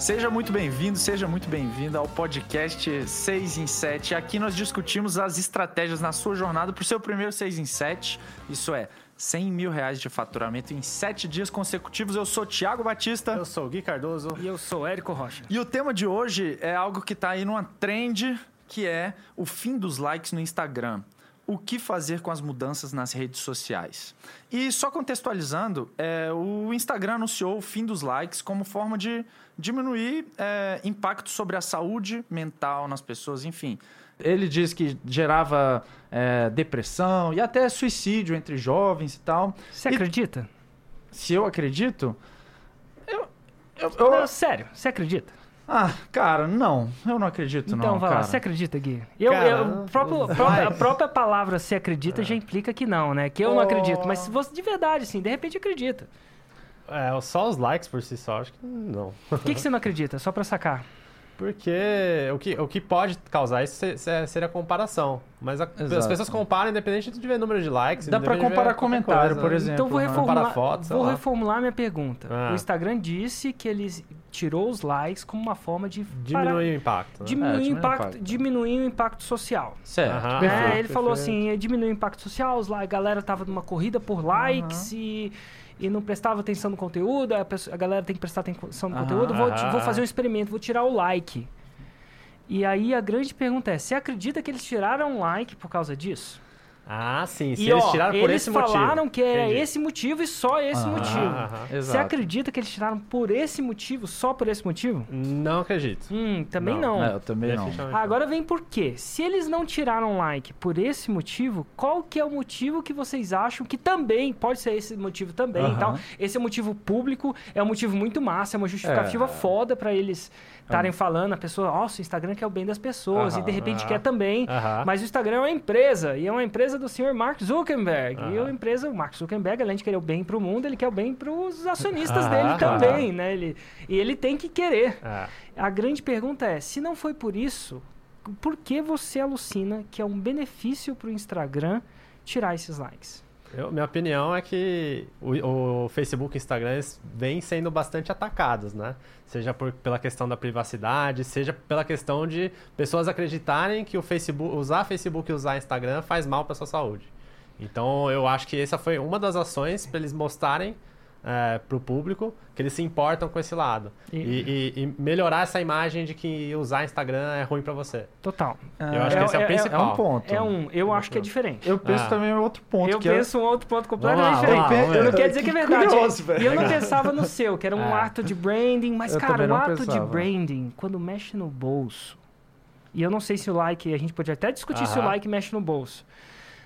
Seja muito bem-vindo, seja muito bem-vinda ao podcast 6 em 7. Aqui nós discutimos as estratégias na sua jornada para o seu primeiro 6 em 7. Isso é, 100 mil reais de faturamento em 7 dias consecutivos. Eu sou Thiago Batista. Eu sou o Gui Cardoso. E eu sou Érico Rocha. E o tema de hoje é algo que está aí numa trend, que é o fim dos likes no Instagram o que fazer com as mudanças nas redes sociais. E só contextualizando, é, o Instagram anunciou o fim dos likes como forma de diminuir é, impacto sobre a saúde mental nas pessoas, enfim. Ele diz que gerava é, depressão e até suicídio entre jovens e tal. Você e, acredita? Se eu acredito? Eu, eu, eu... Não, sério, você acredita? Ah, cara, não. Eu não acredito, então, não. Então, vai lá. Você acredita, Gui? Eu, cara, eu, próprio, própria, a própria palavra se acredita é. já implica que não, né? Que eu oh. não acredito. Mas se você de verdade, assim, de repente acredita. É, só os likes por si só, acho que não. Por que, que você não acredita? Só pra sacar. Porque o que, o que pode causar isso seria a comparação. Mas a, as pessoas comparam independente de ver número de likes. Dá para comparar comentário, por exemplo. Então vou né? reformular, fotos, vou reformular minha pergunta. Ah. O Instagram disse que ele tirou os likes como uma forma de diminuir para... o impacto. Né? Diminuir, é, o impacto, impacto. diminuir o impacto social. Certo. Uhum. É, ele perfeito. falou assim, diminuir o impacto social, a galera tava numa corrida por likes uhum. e e não prestava atenção no conteúdo, a, pessoa, a galera tem que prestar atenção no aham, conteúdo, vou, vou fazer um experimento, vou tirar o like. E aí a grande pergunta é: você acredita que eles tiraram um like por causa disso? Ah, sim. Se e, eles ó, tiraram por esse motivo. Eles falaram que era Entendi. esse motivo e só esse motivo. Você acredita que eles tiraram por esse motivo, só por esse motivo? Não acredito. Hum, também não. não. É, eu também não. Agora vem por quê? Se eles não tiraram like por esse motivo, qual que é o motivo que vocês acham que também pode ser esse motivo também? Então, esse é um motivo público, é um motivo muito massa, é uma justificativa é. foda para eles estarem falando, a pessoa, nossa, o Instagram quer o bem das pessoas, e de repente quer também. Mas o Instagram é uma empresa, e é uma empresa do senhor Mark Zuckerberg. E a empresa, o Mark Zuckerberg, além de querer o bem para o mundo, ele quer o bem para os acionistas dele também, né? Ele, e ele tem que querer. É. A grande pergunta é, se não foi por isso, por que você alucina que é um benefício para o Instagram tirar esses likes? Eu, minha opinião é que o, o Facebook e o Instagram vêm sendo bastante atacados, né? Seja por, pela questão da privacidade, seja pela questão de pessoas acreditarem que o Facebook, usar Facebook e usar Instagram faz mal para sua saúde. Então eu acho que essa foi uma das ações para eles mostrarem é, para o público que eles se importam com esse lado. E, e, e, melhorar essa imagem de que usar Instagram é ruim para você. Total. eu acho é, que esse é, é o principal. É um ponto. É um, eu acho que é diferente. Eu penso ah. também em outro ponto. Eu penso um outro ponto completamente diferente. eu não quero dizer que é verdade. Curioso, e eu não pensava no seu, que era um ato de branding, mas, eu cara, o ato pensava. de branding, quando mexe no bolso, e eu não sei se o like, a gente pode até discutir se o like mexe no bolso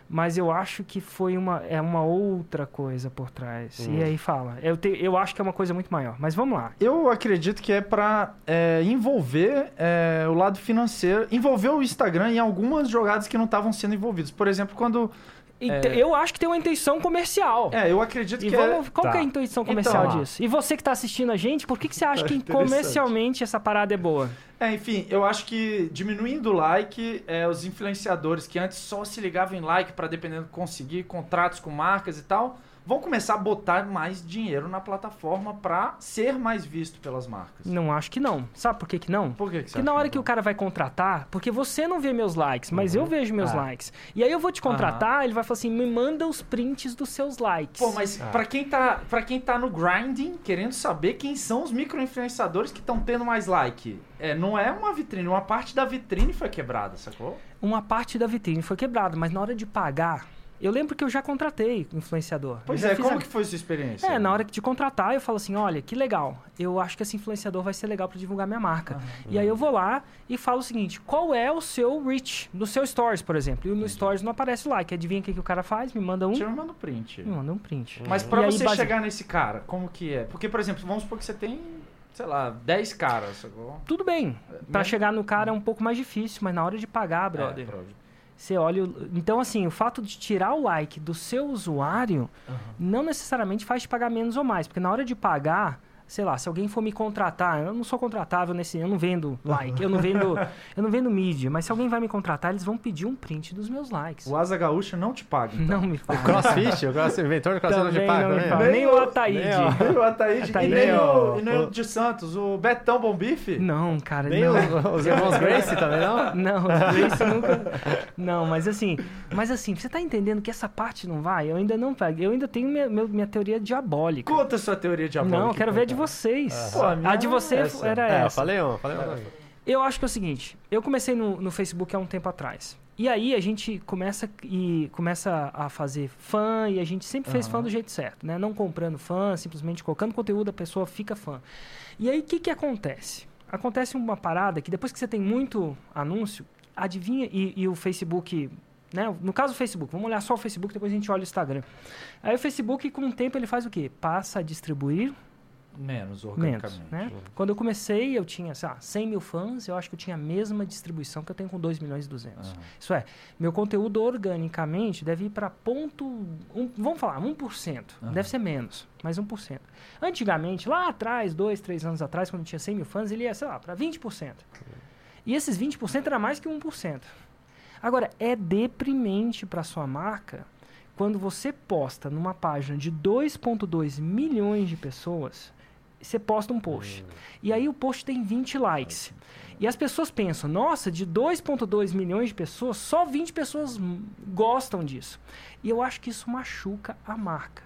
mas eu acho que foi uma, é uma outra coisa por trás. Hum. E aí fala. Eu, te, eu acho que é uma coisa muito maior. Mas vamos lá. Eu acredito que é para é, envolver é, o lado financeiro, envolver o Instagram em algumas jogadas que não estavam sendo envolvidas. Por exemplo, quando é... Eu acho que tem uma intenção comercial. É, eu acredito e que vamos, é... Qual tá. que é a intenção então, comercial então, disso? E você que está assistindo a gente, por que, que você acha que comercialmente essa parada é boa? É, enfim, eu acho que diminuindo o like, é, os influenciadores que antes só se ligavam em like para dependendo conseguir contratos com marcas e tal, vão começar a botar mais dinheiro na plataforma para ser mais visto pelas marcas. Não acho que não. Sabe por que, que não? Por que, que Porque na hora que, que o cara vai contratar, porque você não vê meus likes, mas uhum. eu vejo meus ah. likes. E aí eu vou te contratar, uhum. ele vai falar assim: me manda os prints dos seus likes. Pô, mas ah. para quem tá para quem tá no grinding, querendo saber quem são os micro-influenciadores que estão tendo mais like. É, não é uma vitrine, uma parte da vitrine foi quebrada, sacou? Uma parte da vitrine foi quebrada, mas na hora de pagar, eu lembro que eu já contratei influenciador. Pois é, como a... que foi sua experiência? É, na hora de contratar, eu falo assim, olha, que legal. Eu acho que esse influenciador vai ser legal para divulgar minha marca. Uhum. E aí eu vou lá e falo o seguinte, qual é o seu reach no seu stories, por exemplo? E no stories não aparece o like. Adivinha o que, que o cara faz? Me manda um... Te manda um print. Me manda um print. Mas para você aí, chegar nesse cara, como que é? Porque, por exemplo, vamos supor que você tem sei lá, 10 caras. Tudo bem. Para chegar no cara é um pouco mais difícil, mas na hora de pagar, brother. É, você olha. Então, assim, o fato de tirar o like do seu usuário uhum. não necessariamente faz te pagar menos ou mais. Porque na hora de pagar, sei lá, se alguém for me contratar, eu não sou contratável nesse, eu não vendo like, eu não vendo, eu não vendo mídia, mas se alguém vai me contratar, eles vão pedir um print dos meus likes. O Asa Gaúcha não te paga. Então. Não me O paga. crossfit, o crossfit, o inventor do crossfit não te paga, não me né? paga. Nem o Ataíde. nem o- Nem o Ataíde, Ataíde. e nem o, Nem e nem o de Santos, o Betão Bom Bife. Não, cara, Nem não. os, os irmãos Grace também, não? Não, os Grace nunca. Não, mas assim, mas assim, você tá entendendo que essa parte não vai? Eu ainda não. Eu ainda tenho minha, minha teoria diabólica. Conta a sua teoria diabólica. Não, eu quero então, ver a de cara. Vocês. Pô, a minha a de você é essa. era É, eu essa. falei um, falei um. Eu acho que é o seguinte, eu comecei no, no Facebook há um tempo atrás. E aí a gente começa e começa a fazer fã e a gente sempre fez fã do jeito certo, né? Não comprando fã, simplesmente colocando conteúdo, a pessoa fica fã. E aí o que que acontece? Acontece uma parada que depois que você tem muito anúncio, adivinha e, e o Facebook, né? No caso o Facebook, vamos olhar só o Facebook, depois a gente olha o Instagram. Aí o Facebook com o tempo ele faz o quê? Passa a distribuir Menos, menos, organicamente. né? Quando eu comecei, eu tinha, sei lá, 100 mil fãs, eu acho que eu tinha a mesma distribuição que eu tenho com 2 milhões e 200. Aham. Isso é, meu conteúdo organicamente deve ir para ponto, um, vamos falar, 1%. Aham. Deve ser menos, mas 1%. Antigamente, lá atrás, dois, três anos atrás, quando eu tinha 100 mil fãs, ele ia, sei lá, para 20%. E esses 20% era mais que 1%. Agora, é deprimente para sua marca quando você posta numa página de 2,2 milhões de pessoas, você posta um post. E aí o post tem 20 likes. E as pessoas pensam, nossa, de 2,2 milhões de pessoas, só 20 pessoas hum, gostam disso. E eu acho que isso machuca a marca.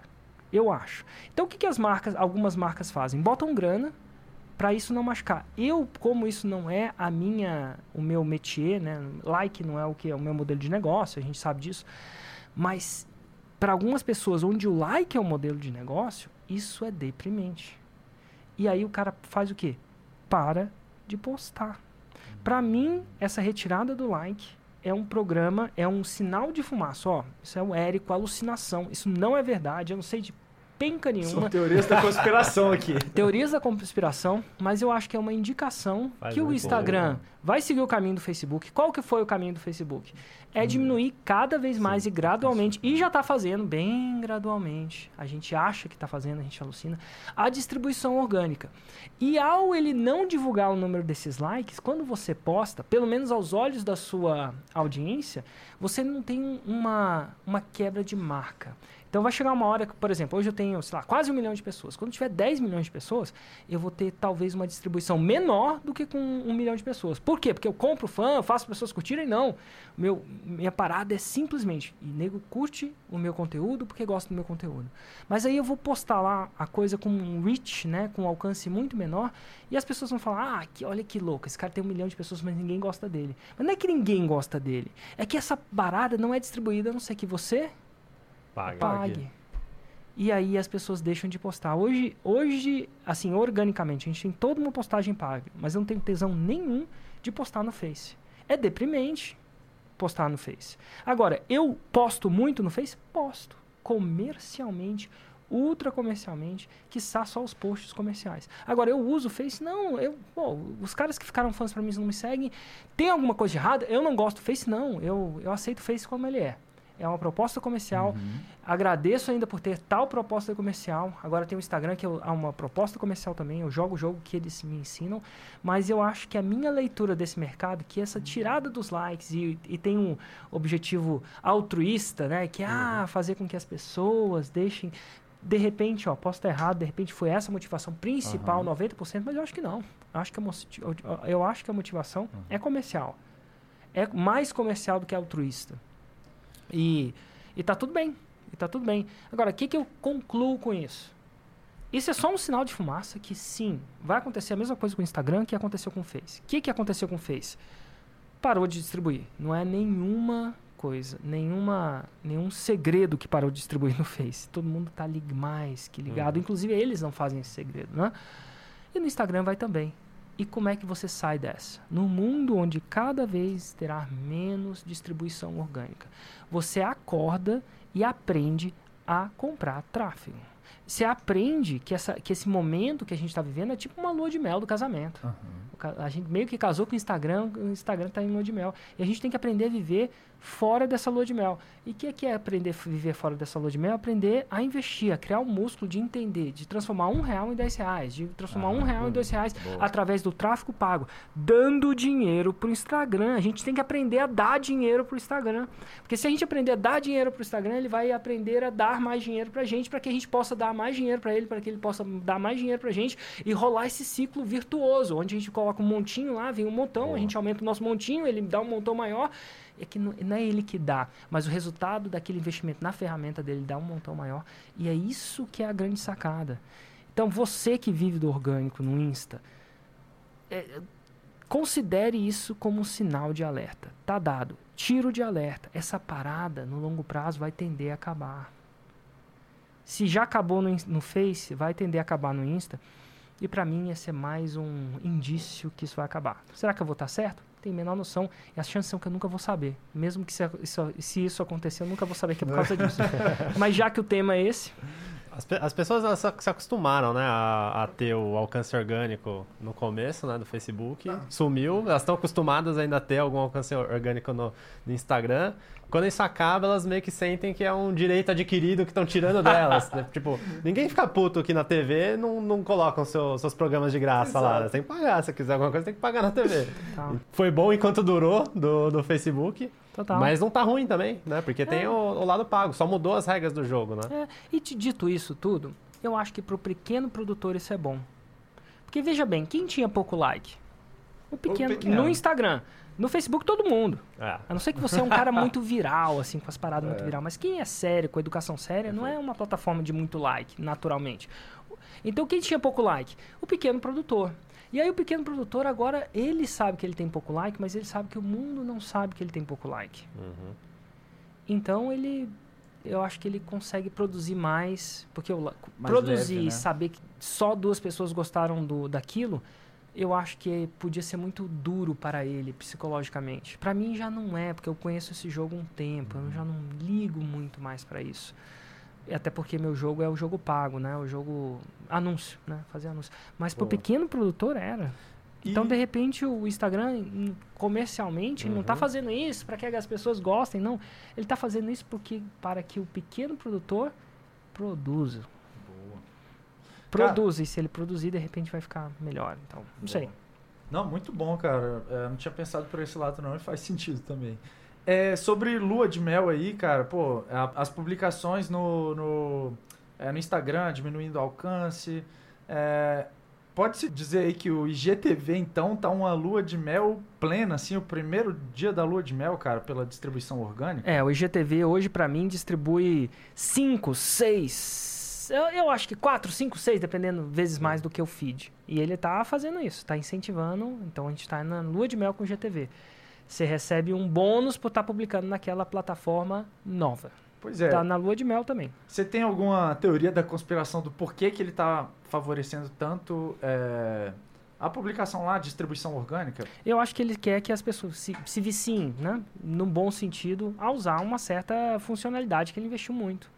Eu acho. Então o que, que as marcas, algumas marcas fazem? Botam grana para isso não machucar. Eu, como isso não é a minha, o meu métier, né? Like não é o que é o meu modelo de negócio, a gente sabe disso. Mas para algumas pessoas onde o like é o modelo de negócio, isso é deprimente. E aí o cara faz o quê? Para de postar. Para mim, essa retirada do like é um programa, é um sinal de fumaça. Ó, isso é o Érico, alucinação. Isso não é verdade, eu não sei de penca nenhuma. São teorias da conspiração aqui. Teorias da conspiração, mas eu acho que é uma indicação Faz que o Instagram bom. Vai seguir o caminho do Facebook. Qual que foi o caminho do Facebook? É diminuir cada vez mais e gradualmente, e já está fazendo bem gradualmente. A gente acha que está fazendo, a gente alucina, a distribuição orgânica. E ao ele não divulgar o número desses likes, quando você posta, pelo menos aos olhos da sua audiência, você não tem uma, uma quebra de marca. Então vai chegar uma hora que, por exemplo, hoje eu tenho, sei lá, quase um milhão de pessoas. Quando tiver 10 milhões de pessoas, eu vou ter talvez uma distribuição menor do que com um milhão de pessoas. Por quê? Porque eu compro fã, eu faço pessoas curtirem? Não. Meu, minha parada é simplesmente, e nego curte o meu conteúdo porque gosta do meu conteúdo. Mas aí eu vou postar lá a coisa com um reach, né, com um alcance muito menor, e as pessoas vão falar, ah, que, olha que louco, esse cara tem um milhão de pessoas, mas ninguém gosta dele. Mas não é que ninguém gosta dele, é que essa parada não é distribuída, a não ser que você Paga. pague. E aí as pessoas deixam de postar. Hoje, hoje, assim, organicamente, a gente tem toda uma postagem paga, mas eu não tenho tesão nenhum de postar no Face. É deprimente postar no Face. Agora, eu posto muito no Face? Posto. Comercialmente, ultra comercialmente, que só os posts comerciais. Agora, eu uso o Face? Não, eu, os caras que ficaram fãs pra mim não me seguem. Tem alguma coisa errada? Eu não gosto do Face? Não, eu, eu aceito o Face como ele é. É uma proposta comercial. Agradeço ainda por ter tal proposta comercial. Agora tem o Instagram, que é uma proposta comercial também. Eu jogo o jogo que eles me ensinam. Mas eu acho que a minha leitura desse mercado, que essa tirada dos likes e, e tem um objetivo altruísta, né? Que é ah, fazer com que as pessoas deixem. De repente, ó, posso estar errado, de repente foi essa a motivação principal, 90%, mas eu acho que não. Eu acho que a, eu acho que a motivação é comercial. É mais comercial do que altruísta. E, e tá tudo bem. E tá tudo bem. Agora, o que, que eu concluo com isso? Isso é só um sinal de fumaça que sim, vai acontecer a mesma coisa com o Instagram que aconteceu com o Face. O que, que aconteceu com o Face? Parou de distribuir. Não é nenhuma coisa, nenhuma, nenhum segredo que parou de distribuir no Face. Todo mundo tá lig mais que ligado. Inclusive eles não fazem esse segredo, né? E no Instagram vai também. E como é que você sai dessa? No mundo onde cada vez terá menos distribuição orgânica, você acorda e aprende a comprar tráfego. Você aprende que, essa, que esse momento que a gente está vivendo é tipo uma lua de mel do casamento. Ca- A gente meio que casou com o Instagram, o Instagram está em lua de mel. E a gente tem que aprender a viver fora dessa lua de mel. E o que, é que é aprender a viver fora dessa lua de mel? Aprender a investir, a criar o um músculo de entender, de transformar um real em dez reais, de transformar ah, um real em dois reais boa. através do tráfego pago, dando dinheiro para o Instagram. A gente tem que aprender a dar dinheiro para o Instagram. Porque se a gente aprender a dar dinheiro para o Instagram, ele vai aprender a dar mais dinheiro para a gente, para que a gente possa dar mais dinheiro para ele, para que ele possa dar mais dinheiro para a gente e rolar esse ciclo virtuoso, onde a gente coloca um montinho lá, vem um montão, boa. a gente aumenta o nosso montinho, ele dá um montão maior é que não, não, é ele que dá, mas o resultado daquele investimento na ferramenta dele dá um montão maior. E é isso que é a grande sacada. Então, você que vive do orgânico no Insta, é, considere isso como um sinal de alerta. Tá dado. Tiro de alerta. Essa parada, no longo prazo, vai tender a acabar. Se já acabou no, no Face, vai tender a acabar no Insta. E para mim, esse é mais um indício que isso vai acabar. Será que eu vou estar certo? Tem menor noção. E as chances são que eu nunca vou saber. Mesmo que se isso, se isso acontecer, eu nunca vou saber que é por causa disso. Mas já que o tema é esse. As, as pessoas elas se acostumaram né, a, a, ter o alcance orgânico no começo né, do Facebook. Ah. Sumiu. Elas estão acostumadas ainda a ter algum alcance orgânico no, no Instagram quando isso acaba, elas meio que sentem que é um direito adquirido que estão tirando delas. né? Tipo, ninguém fica puto aqui na TV não, não colocam seu, seus programas de graça Exato. lá. Tem que pagar. Se quiser alguma coisa, tem que pagar na TV. Tá. Foi bom enquanto durou do, do Facebook. Total. Mas não tá ruim também, né? Porque é. tem o, o, lado pago. Só mudou as regras do jogo, né? É. E dito isso tudo, eu acho que pro pequeno produtor isso é bom. Porque veja bem, quem tinha pouco like? O pequeno, o pequeno. no Instagram. No Facebook, todo mundo. É. A não ser que você é um cara muito viral, assim, com as paradas é. muito viral. Mas quem é sério, com educação séria, não é uma plataforma de muito like, naturalmente. Então, quem tinha pouco like? O pequeno produtor. E aí, o pequeno produtor, agora, ele sabe que ele tem pouco like, mas ele sabe que o mundo não sabe que ele tem pouco like. Uhum. Então, ele... Eu acho que ele consegue produzir mais, porque eu, mais produzir e né? saber que só duas pessoas gostaram do, daquilo eu acho que podia ser muito duro para ele psicologicamente. Para mim já não é, porque eu conheço esse jogo há um tempo, eu já não ligo muito mais para isso. Até porque meu jogo é o jogo pago, né? O jogo anúncio, né? Fazer anúncio. Mas para o pequeno produtor era. E... Então, de repente, o Instagram, comercialmente, uhum. não está fazendo isso para que as pessoas gostem, não. Ele está fazendo isso porque, para que o pequeno produtor produza produz. E se ele produzir, de repente vai ficar melhor. Então, não bom. sei. Não, muito bom, cara. É, não tinha pensado por esse lado, não, e faz sentido também. É, sobre lua de mel aí, cara, pô, a, as publicações no, no, é, no Instagram diminuindo o alcance. É, Pode-se dizer aí que o IGTV, então, tá uma lua de mel plena, assim, o primeiro dia da lua de mel, cara, pela distribuição orgânica? É, o IGTV hoje, para mim, distribui 5, 6, eu, eu acho que 4, 5, 6, dependendo, vezes mais do que o feed. E ele tá fazendo isso, tá incentivando. Então a gente está na lua de mel com o GTV. Você recebe um bônus por estar tá publicando naquela plataforma nova. Pois é. Tá na lua de mel também. Você tem alguma teoria da conspiração do porquê que ele está favorecendo tanto é, a publicação lá, a distribuição orgânica? Eu acho que ele quer que as pessoas se, se viciem, né? No bom sentido, a usar uma certa funcionalidade que ele investiu muito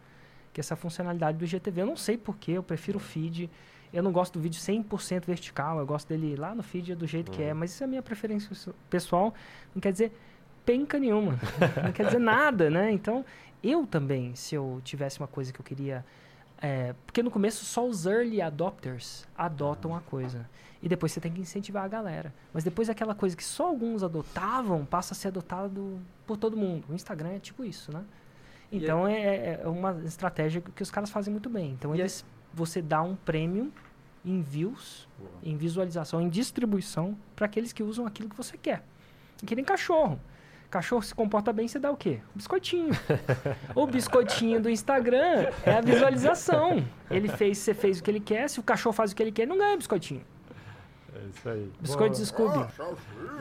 que essa funcionalidade do IGTV. Eu não sei porquê, eu prefiro o feed. Eu não gosto do vídeo 100% vertical, eu gosto dele lá no feed do jeito uhum. que é, uhum. mas isso é a minha preferência pessoal, não quer dizer penca nenhuma, não quer dizer nada, né? Então, eu também, se eu tivesse uma coisa que eu queria... É, porque no começo só os early adopters adotam a coisa. E depois você tem que incentivar a galera. Mas depois aquela coisa que só alguns adotavam passa a ser adotado por todo mundo. O Instagram é tipo isso, né? Então é, é, é, uma estratégia que os caras fazem muito bem. Então eles, você dá um prêmio em views, Boa. em visualização, em distribuição para aqueles que usam aquilo que você quer. Que nem cachorro. Cachorro se comporta bem, você dá o quê? biscoitinho. o biscoitinho do Instagram é a visualização. Ele fez, você fez o que ele quer. Se o cachorro faz o que ele quer, ele não ganha biscoitinho. É isso aí. Biscoitos Scooby.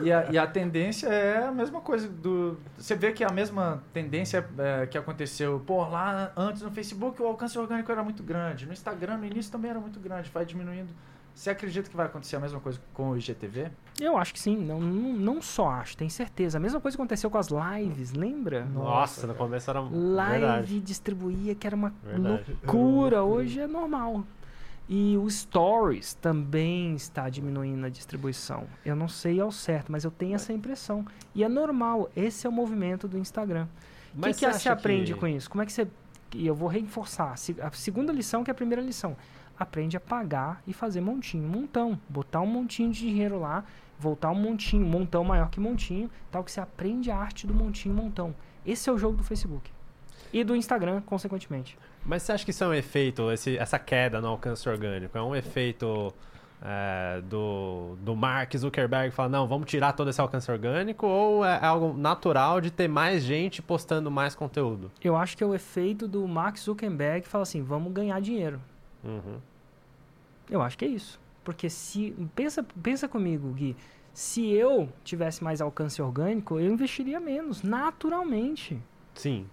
E a, e a tendência é a mesma coisa do. Você vê que é a mesma tendência é, que aconteceu. Pô, lá antes no Facebook o alcance orgânico era muito grande. No Instagram, no início também era muito grande. Vai diminuindo. Você acredita que vai acontecer a mesma coisa com o IGTV? Eu acho que sim. Não, não, não só acho, tenho certeza. A mesma coisa aconteceu com as lives, lembra? Nossa, no começo era. Live Verdade. distribuía, que era uma Verdade. loucura. Hoje é normal. E o Stories também está diminuindo a distribuição. Eu não sei ao certo, mas eu tenho essa impressão. E é normal, esse é o movimento do Instagram. O que, que você aprende com isso? Como é que você. E eu vou reforçar. A segunda lição, que é a primeira lição. Aprende a pagar e fazer montinho, montão. Botar um montinho de dinheiro lá, voltar um montinho, montão maior que montinho, tal que você aprende a arte do montinho, montão. Esse é o jogo do Facebook. E do Instagram, consequentemente. Mas você acha que isso é um efeito, esse, essa queda no alcance orgânico? É um efeito é, do, do Mark Zuckerberg falar, não, vamos tirar todo esse alcance orgânico? Ou é algo natural de ter mais gente postando mais conteúdo? Eu acho que é o efeito do Mark Zuckerberg falar assim, vamos ganhar dinheiro. Uhum. Eu acho que é isso. Porque se. Pensa, pensa comigo, Gui. Se eu tivesse mais alcance orgânico, eu investiria menos, naturalmente. Sim.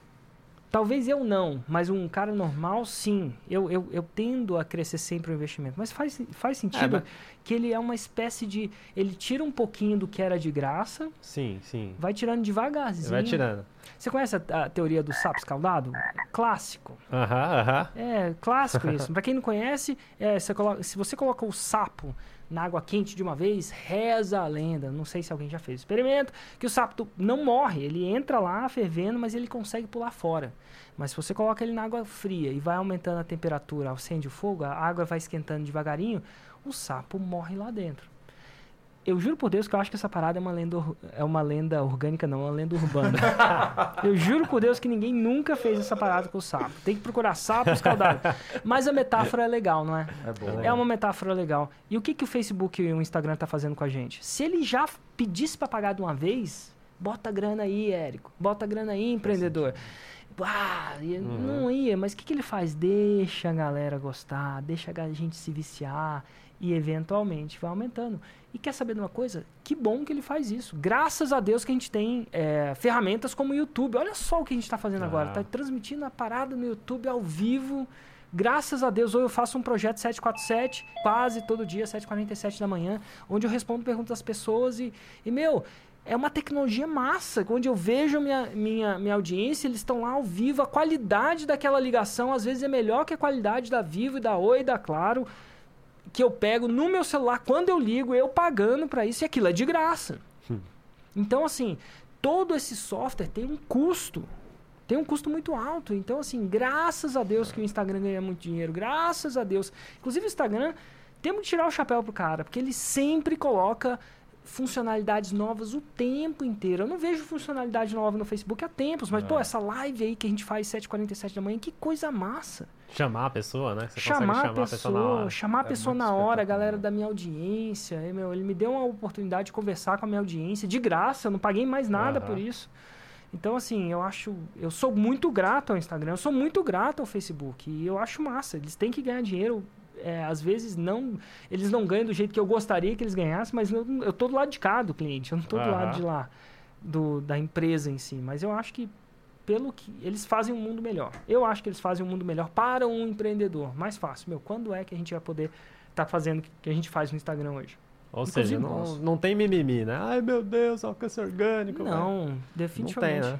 Talvez eu não, mas um cara normal, sim. Eu, eu, eu tendo a crescer sempre o investimento. Mas faz, faz sentido é, que ele é uma espécie de. Ele tira um pouquinho do que era de graça. Sim, sim. Vai tirando devagarzinho. Vai tirando. Você conhece a, a teoria do sapo escaldado? Clássico. Aham, aham. É, clássico isso. pra quem não conhece, é, você coloca, se você coloca o sapo na água quente de uma vez, reza a lenda. Não sei se alguém já fez o experimento, que o sapo não morre, ele entra lá fervendo, mas ele consegue pular fora. Mas se você coloca ele na água fria e vai aumentando a temperatura, acende o fogo, a água vai esquentando devagarinho, o sapo morre lá dentro eu juro por Deus que eu acho que essa parada é uma lenda, é uma lenda orgânica, não, é uma lenda urbana. eu juro por Deus que ninguém nunca fez essa parada com o sapo. Tem que procurar sapo escaldado. Mas a metáfora é legal, não é? É, bom. é uma metáfora legal. E o que, que o Facebook e o Instagram tá fazendo com a gente? Se ele já pedisse para pagar de uma vez, bota grana aí, Érico. Bota grana aí, empreendedor. Ah, uhum. não ia, mas o que, que ele faz? Deixa a galera gostar, deixa a gente se viciar e eventualmente vai aumentando. E quer saber de uma coisa? Que bom que ele faz isso. Graças a Deus que a gente tem é, ferramentas como o YouTube. Olha só o que a gente está fazendo ah. agora. Está transmitindo a parada no YouTube ao vivo. Graças a Deus, hoje eu faço um projeto 747, quase todo dia, 7h47 da manhã, onde eu respondo perguntas das pessoas e, e meu, é uma tecnologia massa, onde eu vejo minha, minha, minha audiência, eles estão lá ao vivo, a qualidade daquela ligação às vezes é melhor que a qualidade da Vivo e da Oi da Claro que eu pego no meu celular quando eu ligo, eu pagando para isso e aquilo é de graça. Hum. Então, assim, todo esse software tem um custo. Tem um custo muito alto. Então, assim, graças a Deus que o Instagram ganha muito dinheiro. Graças a Deus. Inclusive, o Instagram, temos que tirar o chapéu pro cara, porque ele sempre coloca funcionalidades novas o tempo inteiro. Eu não vejo funcionalidade nova no Facebook há tempos, mas, é. pô, essa live aí que a gente faz 7h47 da manhã, que coisa massa. Chamar a pessoa, né? Você chamar, chamar a pessoa, pessoa na hora. chamar a é pessoa na hora, a galera da minha audiência. meu, ele me deu uma oportunidade de conversar com a minha audiência de graça, eu não paguei mais nada uhum. por isso. Então, assim, eu acho. Eu sou muito grato ao Instagram, eu sou muito grato ao Facebook. E eu acho massa. Eles têm que ganhar dinheiro é, às vezes não eles não ganham do jeito que eu gostaria que eles ganhassem, mas eu, eu tô do lado de cá do cliente, eu não tô do lado de lá do, da empresa em si. Mas eu acho que pelo que eles fazem um mundo melhor. Eu acho que eles fazem um mundo melhor para um empreendedor. Mais fácil. Meu, quando é que a gente vai poder estar tá fazendo o que a gente faz no Instagram hoje? Ou Inclusive seja, não, não tem mimimi, né? Ai, meu Deus, alcance orgânico. Não, definitivamente. Não tem, né?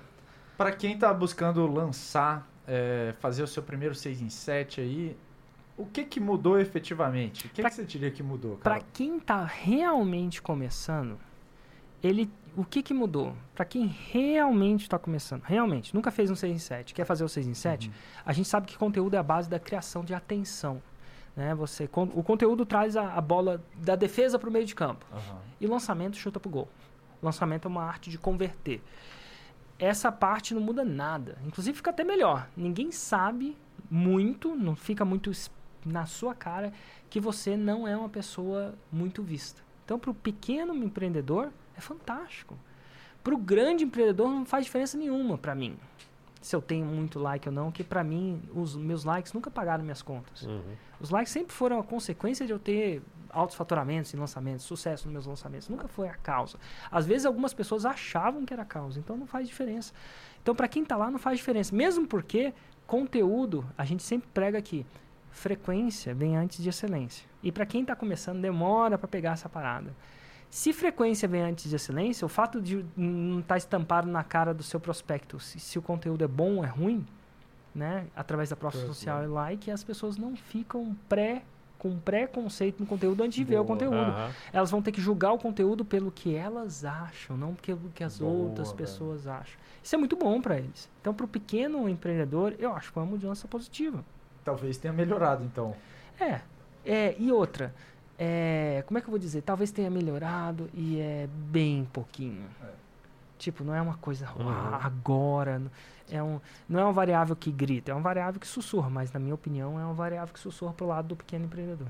Para quem está buscando lançar, é, fazer o seu primeiro 6 em 7 aí, o que, que mudou efetivamente? O que, pra, que você diria que mudou? Para quem está realmente começando, ele, o que, que mudou? Para quem realmente está começando, realmente, nunca fez um 6 em 7, quer fazer o 6 em 7, uhum. a gente sabe que conteúdo é a base da criação de atenção. Né? Você, o conteúdo traz a, a bola da defesa para o meio de campo. Uhum. E o lançamento chuta para o gol. Lançamento é uma arte de converter. Essa parte não muda nada. Inclusive fica até melhor. Ninguém sabe muito, não fica muito na sua cara que você não é uma pessoa muito vista. Então, para o pequeno empreendedor, é fantástico. Para o grande empreendedor, não faz diferença nenhuma para mim. Se eu tenho muito like ou não, que para mim, os meus likes nunca pagaram minhas contas. Uhum. Os likes sempre foram a consequência de eu ter altos faturamentos em lançamentos, sucesso nos meus lançamentos. Nunca foi a causa. Às vezes, algumas pessoas achavam que era a causa, então não faz diferença. Então, para quem está lá, não faz diferença. Mesmo porque conteúdo, a gente sempre prega aqui frequência vem antes de excelência. E para quem está começando, demora para pegar essa parada. Se frequência vem antes de excelência, o fato de não estar tá estampado na cara do seu prospecto, se, se, o conteúdo é bom ou é ruim, né, através da prova social e like, as pessoas não ficam pré com preconceito no conteúdo antes de ver o Boa. conteúdo. Aham. Elas vão ter que julgar o conteúdo pelo que elas acham, não pelo que as Boa, outras velho. pessoas acham. Isso é muito bom para eles. Então, para o pequeno empreendedor, eu acho que foi uma mudança positiva. Talvez tenha melhorado, então. É, é e outra, é, como é que eu vou dizer? Talvez tenha melhorado e é bem pouquinho. É. Tipo, não é uma coisa Uhum. "Ah, agora. É um, não é uma variável que grita, é uma variável que sussurra, mas na minha opinião é uma variável que sussurra pro lado do pequeno empreendedor.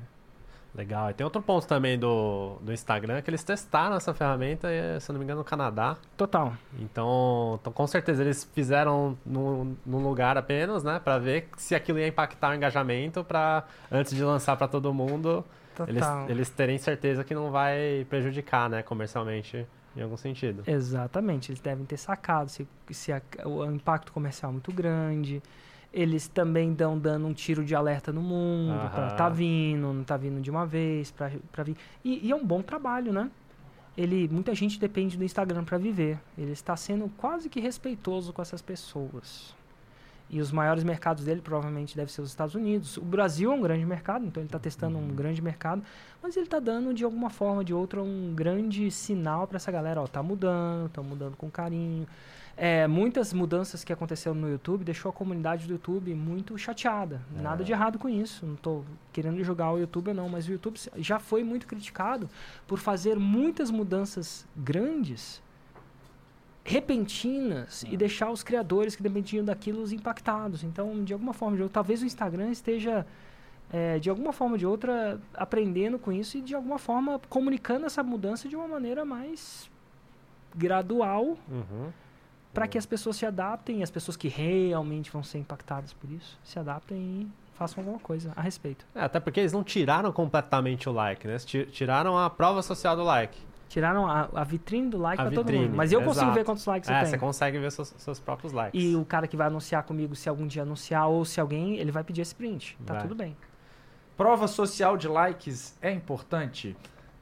Legal. E tem outro ponto também do, do Instagram, que eles testaram essa ferramenta, eh, se eu não me engano, no Canadá. Total. Então, então, com certeza, eles fizeram num, num lugar apenas, né? Pra ver se aquilo ia impactar o engajamento, pra, antes de lançar pra todo mundo, eles, eles terem certeza que não vai prejudicar, né? Comercialmente, em algum sentido. Exatamente, eles devem ter sacado se, se a- o impacto comercial é muito grande. Eles também dão dando um tiro de alerta no mundo, pra Aham. tá vindo, não tá vindo de uma vez, pra, pra vir. E, e é um bom trabalho, né? Ele, muita gente depende do Instagram para viver. Ele está sendo quase que respeitoso com essas pessoas. E os maiores mercados dele provavelmente devem ser os Estados Unidos. O Brasil é um grande mercado, então ele está testando um grande mercado, mas ele está dando de alguma forma ou de outra um grande sinal para essa galera, ó, tá mudando, tá mudando com carinho. É, muitas mudanças que aconteceram no YouTube deixou a comunidade do YouTube muito chateada. Nada de errado com isso. Não estou querendo jogar o YouTube não, mas o YouTube já foi muito criticado por fazer muitas mudanças grandes repentinas e deixar os criadores que dependiam daquilo impactados. Então, de alguma forma ou de outra, talvez o Instagram esteja, é, de alguma forma ou de outra, aprendendo com isso e, de alguma forma, comunicando essa mudança de uma maneira mais gradual Uhum. para que as pessoas se adaptem, as pessoas que realmente vão ser impactadas por isso, se adaptem e façam alguma coisa a respeito. É, até porque eles não tiraram completamente o like, né? Tiraram a prova social do like. Tiraram a, a vitrine do like A para todo vitrine, mundo. Mas eu consigo exato. ver quantos likes é, eu você tenho. consegue ver seus, seus próprios likes. E o cara que vai anunciar comigo, se algum dia anunciar, ou se alguém, ele vai pedir esse print. Tá Vai. tudo bem. Prova social de likes é importante.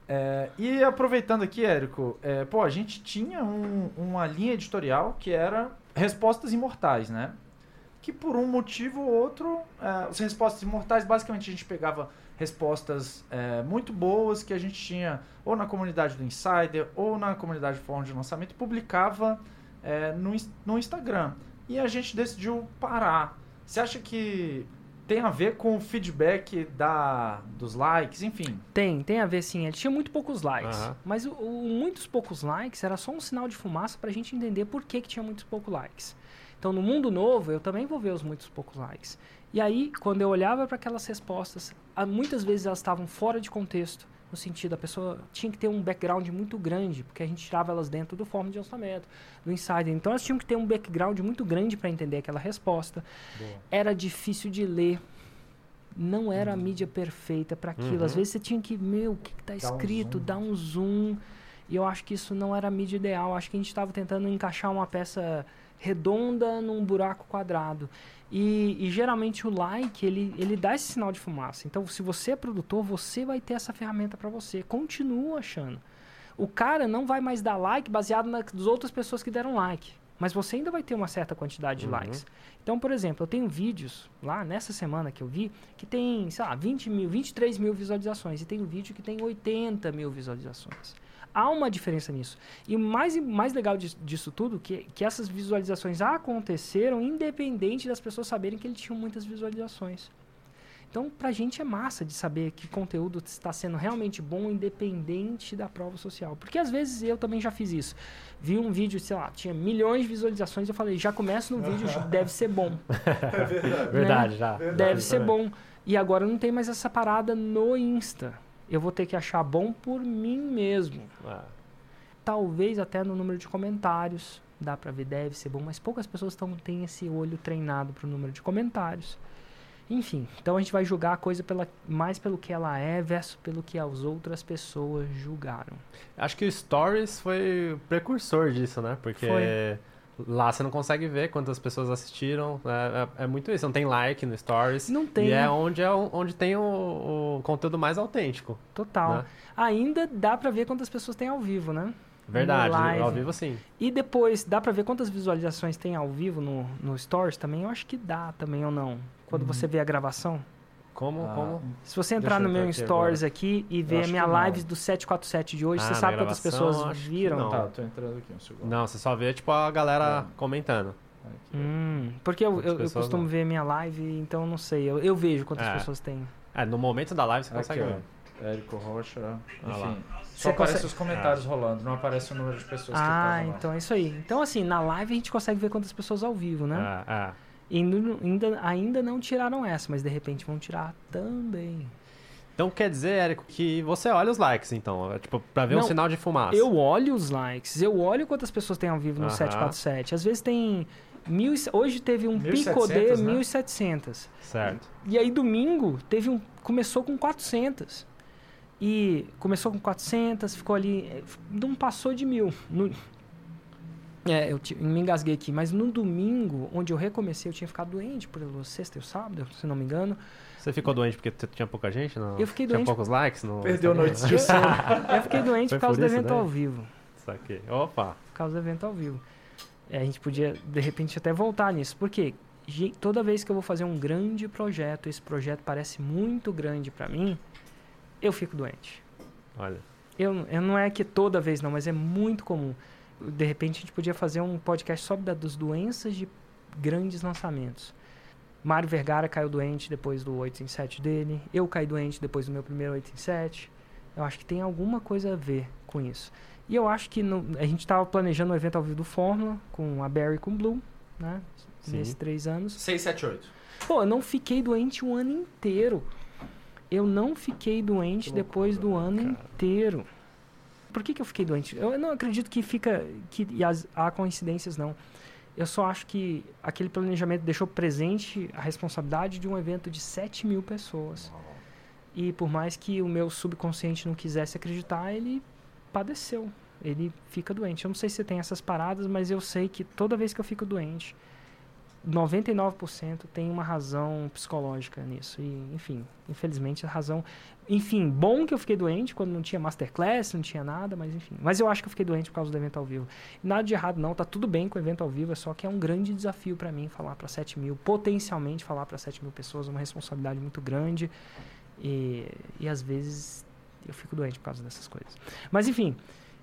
É, e aproveitando aqui, Érico, é, pô, a gente tinha um- uma linha editorial que era Respostas Imortais, né? Que por um motivo ou outro, é, as respostas imortais, basicamente a gente pegava respostas é, muito boas que a gente tinha ou na comunidade do Insider ou na comunidade de fórum de lançamento publicava é, no, no Instagram. E a gente decidiu parar. Você acha que tem a ver com o feedback da, dos likes, enfim? Tem, tem a ver sim. Ele tinha muito poucos likes. Aham. Mas o, o muitos poucos likes era só um sinal de fumaça pra gente entender por que, que tinha muitos poucos likes. Então, no mundo novo, eu também vou ver os muitos poucos likes. E aí, quando eu olhava para aquelas respostas, muitas vezes elas estavam fora de contexto. No sentido, a pessoa tinha que ter um background muito grande, porque a gente tirava elas dentro do forma de lançamento, do insider. Então, elas tinham que ter um background muito grande para entender aquela resposta. Era difícil de ler. Não era a mídia perfeita para aquilo. Às Uhum. vezes você tinha que, meu, o que está um escrito? zoom. Dar um zoom. E eu acho que isso não era a mídia ideal. Acho que a gente estava tentando encaixar uma peça redonda num buraco quadrado. E, e geralmente o like, ele, ele dá esse sinal de fumaça. Então, se você é produtor, você vai ter essa ferramenta para você. Continua achando. O cara não vai mais dar like baseado nas outras pessoas que deram like. Mas você ainda vai ter uma certa quantidade de Uhum. likes. Então, por exemplo, eu tenho vídeos lá nessa semana que eu vi que tem, sei lá, 20 mil, 23 mil visualizações. E tem um vídeo que tem 80 mil visualizações. Há uma diferença nisso. E o mais, mais legal disso, disso tudo que, que essas visualizações aconteceram independente das pessoas saberem que ele tinha muitas visualizações. Então, pra gente é massa de saber que conteúdo está sendo realmente bom, independente da prova social. Porque às vezes eu também já fiz isso. Vi um vídeo, sei lá, tinha milhões de visualizações, eu falei, já começa no vídeo, deve ser bom. Verdade, já. Deve ser bom. E agora não tem mais essa parada no Insta. Eu vou ter que achar bom por mim mesmo. É. Talvez até no número de comentários. Dá pra ver, deve ser bom, mas poucas pessoas tão, têm esse olho treinado pro número de comentários. Enfim, então a gente vai julgar a coisa pela, mais pelo que ela é versus pelo que as outras pessoas julgaram. Acho que o Stories foi o precursor disso, né? Porque Foi. Lá você não consegue ver quantas pessoas assistiram. É, é- é muito isso. Não tem like no Stories. Não tem, E é né? onde, é onde tem o, o conteúdo mais autêntico. Total. Né? Ainda dá pra ver quantas pessoas tem ao vivo, né? Verdade. Ao vivo, sim. E depois, dá pra ver quantas visualizações tem ao vivo no, no Stories também? Eu acho que dá também ou não. Quando você vê a gravação. Como, Ah, como? Se você entrar no meu aqui Stories aqui e ver a minha que lives do 747 de hoje, Ah, você sabe quantas pessoas que viram? não. Tá, tô entrando aqui um segundo. Não, você só vê, tipo, a galera É. comentando. Aqui. Hum, porque eu, eu, eu costumo não? ver minha live, então eu não sei. Eu, eu vejo quantas É. pessoas tem. É, no momento da live você Aqui, consegue ver. ó. Érico Rocha. Ah lá. Enfim. Você Só aparece consegue- os comentários rolando, não aparece o número de pessoas que Ah, estavam lá. então é isso aí. Então, assim, na live a gente consegue ver quantas pessoas ao vivo, né? É, é. E ainda, ainda não tiraram essa, mas de repente vão tirar também. Então quer dizer, Érico, que você olha os likes, então. é, Tipo, pra ver um Não, sinal de fumaça. Eu olho os likes, eu olho quantas pessoas tem ao vivo no Aham. 747. Às vezes tem. Mil, e- hoje teve um 1.700, pico de né? 1.700. Certo. E aí domingo teve um começou com 400. E começou com 400, ficou ali, eh, não passou de mil. No- é, eu, ti- me engasguei aqui, mas no domingo, onde eu recomecei, eu tinha ficado doente por sexta e o sábado, se não me engano. Você ficou doente porque tinha pouca gente? Não? Eu fiquei tinha doente- poucos likes? No Perdeu noites de sono. Eu fiquei doente Foi por causa por do evento daí? ao vivo. Isso aqui. Opa. Por causa do evento ao vivo. É, a gente podia, de repente, até voltar nisso. Porque toda vez que eu vou fazer um grande projeto, esse projeto parece muito grande pra mim, eu fico doente. Olha. Eu, eu não é que toda vez não, mas é muito comum. De repente a gente podia fazer um podcast só da, das doenças de grandes lançamentos. Mário Vergara caiu doente depois do 8 em 7 dele. Eu caí doente depois do meu primeiro 8 em 7. Eu acho que tem alguma coisa a ver com isso. E eu acho que no- a gente estava planejando um evento ao vivo do Fórmula, com a Barry e com o Blue, né? Sim. Nesses três anos. 678. Pô, eu não fiquei doente o ano inteiro. Eu não fiquei doente Que depois do loucura, ano cara. inteiro. Por que, que eu fiquei doente? Eu não acredito que fica. que e as- há coincidências, não. Eu só acho que aquele planejamento deixou presente a responsabilidade de um evento de 7 mil pessoas. E por mais que o meu subconsciente não quisesse acreditar, ele padeceu. Ele fica doente. Eu não sei se tem essas paradas, mas eu sei que toda vez que eu fico doente, 99% tem uma razão psicológica nisso. E, enfim, infelizmente a razão. Enfim, bom que eu fiquei doente quando não tinha masterclass, não tinha nada, mas enfim. Mas eu acho que eu fiquei doente por causa do evento ao vivo. Nada de errado, não. Tá tudo bem com o evento ao vivo, é só que é um grande desafio para mim falar para 7 mil, potencialmente falar para 7 mil pessoas, uma responsabilidade muito grande. E, e às vezes eu fico doente por causa dessas coisas. Mas enfim.